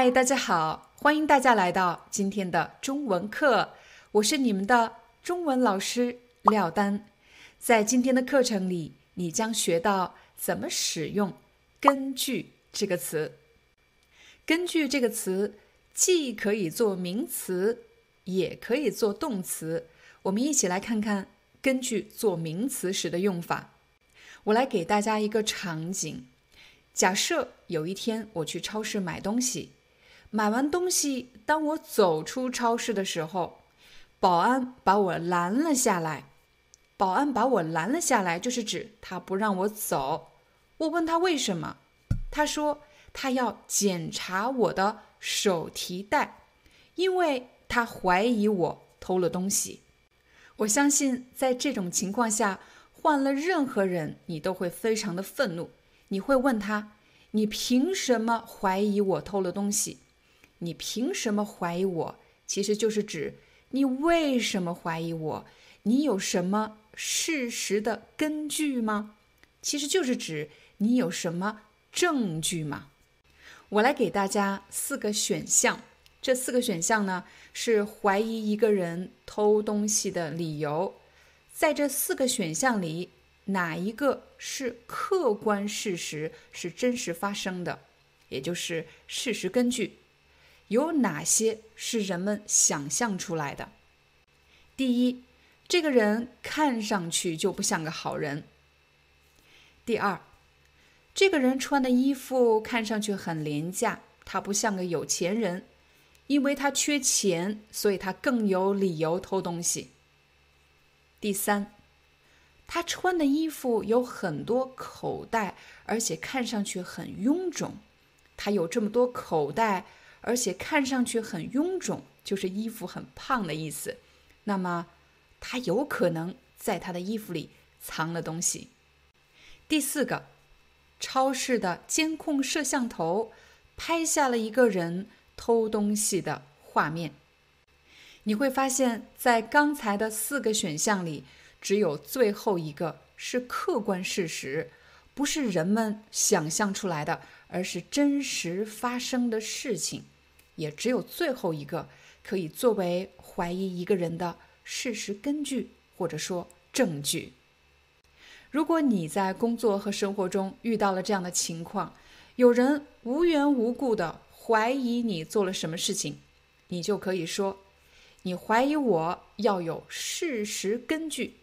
嗨，大家好，欢迎大家来到今天的中文课，我是你们的中文老师廖丹。在今天的课程里，你将学到怎么使用“根据”这个词。根据这个词既可以做名词，也可以做动词。我们一起来看看根据做名词时的用法。我来给大家一个场景。假设有一天我去超市买东西，买完东西，当我走出超市的时候，保安把我拦了下来。保安把我拦了下来，就是指他不让我走。我问他为什么，他说他要检查我的手提袋，因为他怀疑我偷了东西。我相信在这种情况下，换了任何人，你都会非常的愤怒。你会问他：“你凭什么怀疑我偷了东西？你凭什么怀疑我？”其实就是指你为什么怀疑我？你有什么事实的根据吗？其实就是指你有什么证据吗？我来给大家四个选项，这四个选项呢是怀疑一个人偷东西的理由。在这四个选项里。哪一个是客观事实，是真实发生的，也就是事实根据？有哪些是人们想象出来的？第一，这个人看上去就不像个好人。第二，这个人穿的衣服看上去很廉价，他不像个有钱人，因为他缺钱，所以他更有理由偷东西。第三。他穿的衣服有很多口袋，而且看上去很臃肿。他有这么多口袋，而且看上去很臃肿，就是衣服很胖的意思。那么，他有可能在他的衣服里藏了东西。第四个，超市的监控摄像头拍下了一个人偷东西的画面。你会发现在刚才的四个选项里。只有最后一个是客观事实，不是人们想象出来的，而是真实发生的事情。也只有最后一个可以作为怀疑一个人的事实根据，或者说证据。如果你在工作和生活中遇到了这样的情况，有人无缘无故的怀疑你做了什么事情，你就可以说：“你怀疑我要有事实根据。”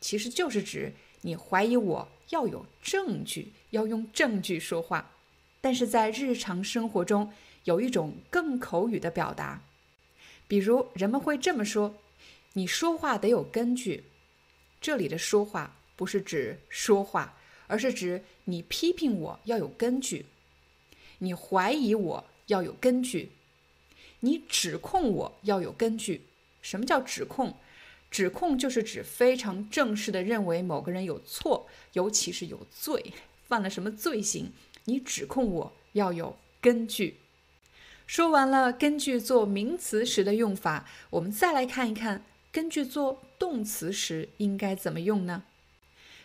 其实就是指你怀疑我要有证据，要用证据说话。但是在日常生活中，有一种更口语的表达，比如人们会这么说：“你说话得有根据。”这里的说话不是指说话，而是指你批评我要有根据，你怀疑我要有根据，你指控我要有根据。什么叫指控？指控就是指非常正式的认为某个人有错，尤其是有罪，犯了什么罪行，你指控我要有根据。说完了根据做名词时的用法，我们再来看一看根据做动词时应该怎么用呢？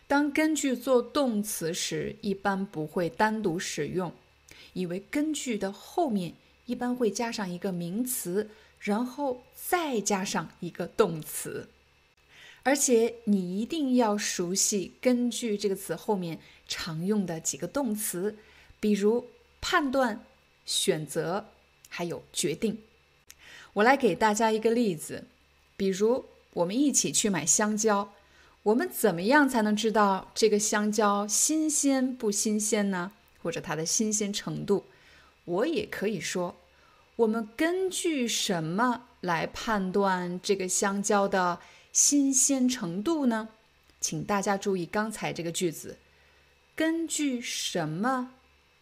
当根据做动词时，一般不会单独使用，因为根据的后面一般会加上一个名词，然后再加上一个动词。而且你一定要熟悉“根据”这个词后面常用的几个动词，比如判断、选择，还有决定。我来给大家一个例子，比如我们一起去买香蕉，我们怎么样才能知道这个香蕉新鲜不新鲜呢？或者它的新鲜程度？我也可以说，我们根据什么来判断这个香蕉的新鲜程度呢？请大家注意刚才这个句子，根据什么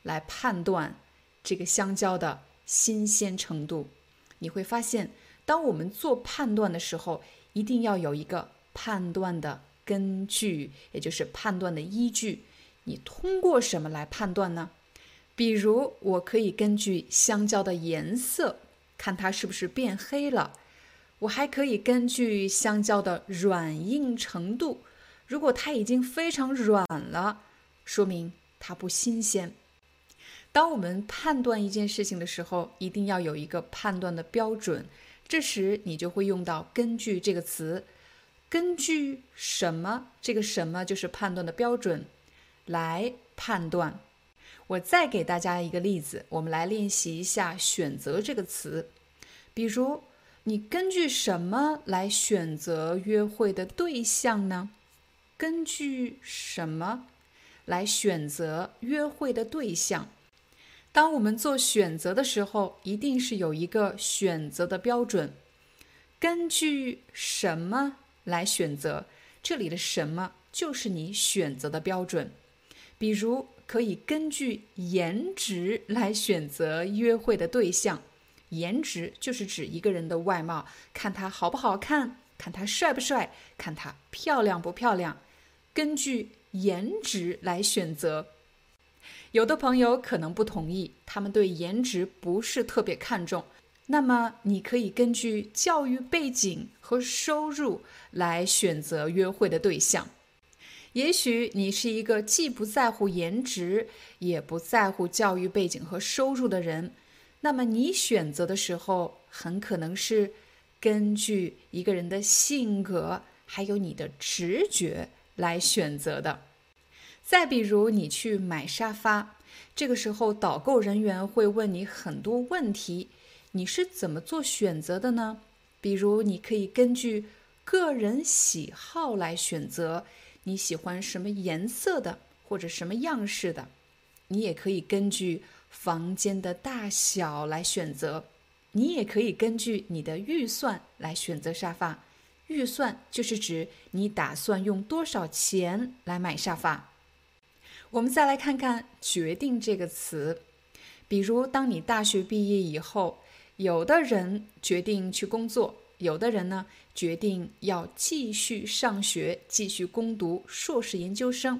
来判断这个香蕉的新鲜程度？你会发现，当我们做判断的时候，一定要有一个判断的根据，也就是判断的依据。你通过什么来判断呢？比如，我可以根据香蕉的颜色，看它是不是变黑了；我还可以根据香蕉的软硬程度。如果它已经非常软了，说明它不新鲜。当我们判断一件事情的时候，一定要有一个判断的标准。这时你就会用到“根据”这个词。根据什么？这个“什么”就是判断的标准，来判断。我再给大家一个例子，我们来练习一下“选择”这个词。比如，你根据什么来选择约会的对象呢？根据什么来选择约会的对象？当我们做选择的时候，一定是有一个选择的标准。根据什么来选择？这里的“什么”就是你选择的标准。比如，可以根据颜值来选择约会的对象。颜值就是指一个人的外貌，看他好不好看，看他帅不帅，看他漂亮不漂亮。根据颜值来选择，有的朋友可能不同意，他们对颜值不是特别看重。那么，你可以根据教育背景和收入来选择约会的对象。也许你是一个既不在乎颜值，也不在乎教育背景和收入的人，那么你选择的时候，很可能是根据一个人的性格，还有你的直觉。来选择的。再比如，你去买沙发，这个时候导购人员会问你很多问题，你是怎么做选择的呢？比如，你可以根据个人喜好来选择，你喜欢什么颜色的或者什么样式的。你也可以根据房间的大小来选择，你也可以根据你的预算来选择沙发。预算就是指你打算用多少钱来买沙发。我们再来看看“决定”这个词，比如当你大学毕业以后，有的人决定去工作，有的人呢决定要继续上学，继续攻读硕士研究生。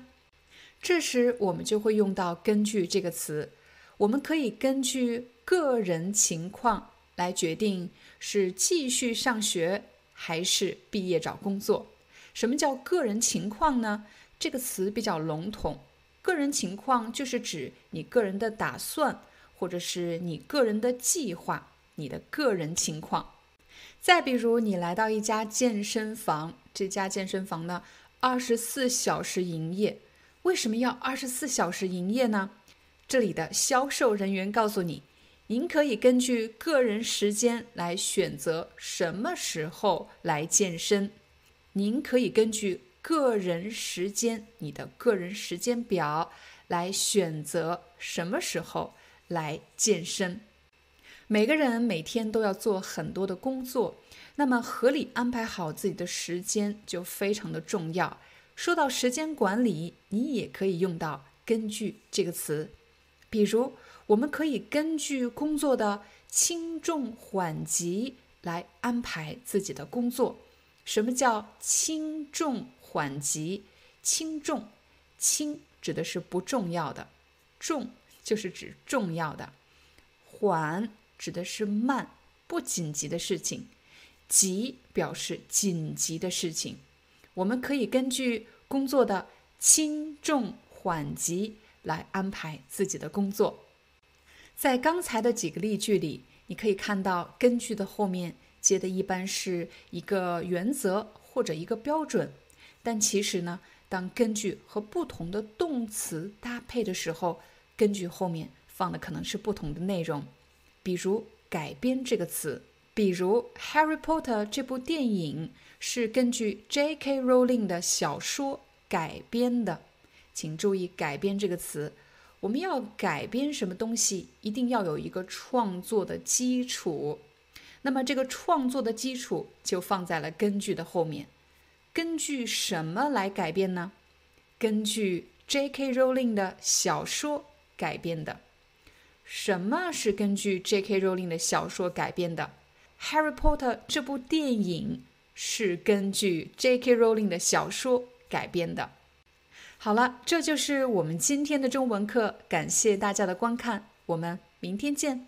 这时我们就会用到“根据”这个词，我们可以根据个人情况来决定是继续上学。还是毕业找工作？什么叫个人情况呢？这个词比较笼统。个人情况就是指你个人的打算，或者是你个人的计划，你的个人情况。再比如，你来到一家健身房，这家健身房呢，二十四小时营业。为什么要二十四小时营业呢？这里的销售人员告诉你。您可以根据个人时间来选择什么时候来健身。您可以根据个人时间，你的个人时间表来选择什么时候来健身。每个人每天都要做很多的工作，那么合理安排好自己的时间就非常的重要。说到时间管理，你也可以用到“根据”这个词，比如。我们可以根据工作的轻重缓急来安排自己的工作。什么叫轻重缓急？轻重，轻指的是不重要的，重就是指重要的，缓指的是慢不紧急的事情，急表示紧急的事情。我们可以根据工作的轻重缓急来安排自己的工作。在刚才的几个例句里，你可以看到“根据”的后面接的一般是一个原则或者一个标准，但其实呢，当“根据”和不同的动词搭配的时候，“根据”后面放的可能是不同的内容。比如“改编”这个词，比如《Harry Potter》这部电影是根据 J.K. Rowling 的小说改编的，请注意“改编”这个词。我们要改编什么东西，一定要有一个创作的基础。那么这个创作的基础就放在了根据的后面。根据什么来改编呢？根据 J.K. Rowling 的小说改编的。什么是根据 J.K. Rowling 的小说改编的？《Harry Potter》这部电影是根据 J.K. Rowling 的小说改编的。好了，这就是我们今天的中文课，感谢大家的观看，我们明天见。